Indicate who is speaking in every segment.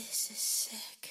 Speaker 1: This is sick.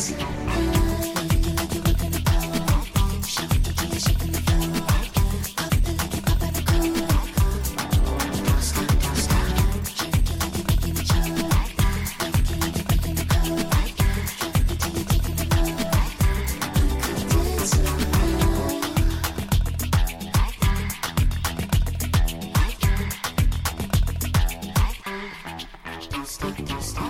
Speaker 1: Thank you. stick to stick.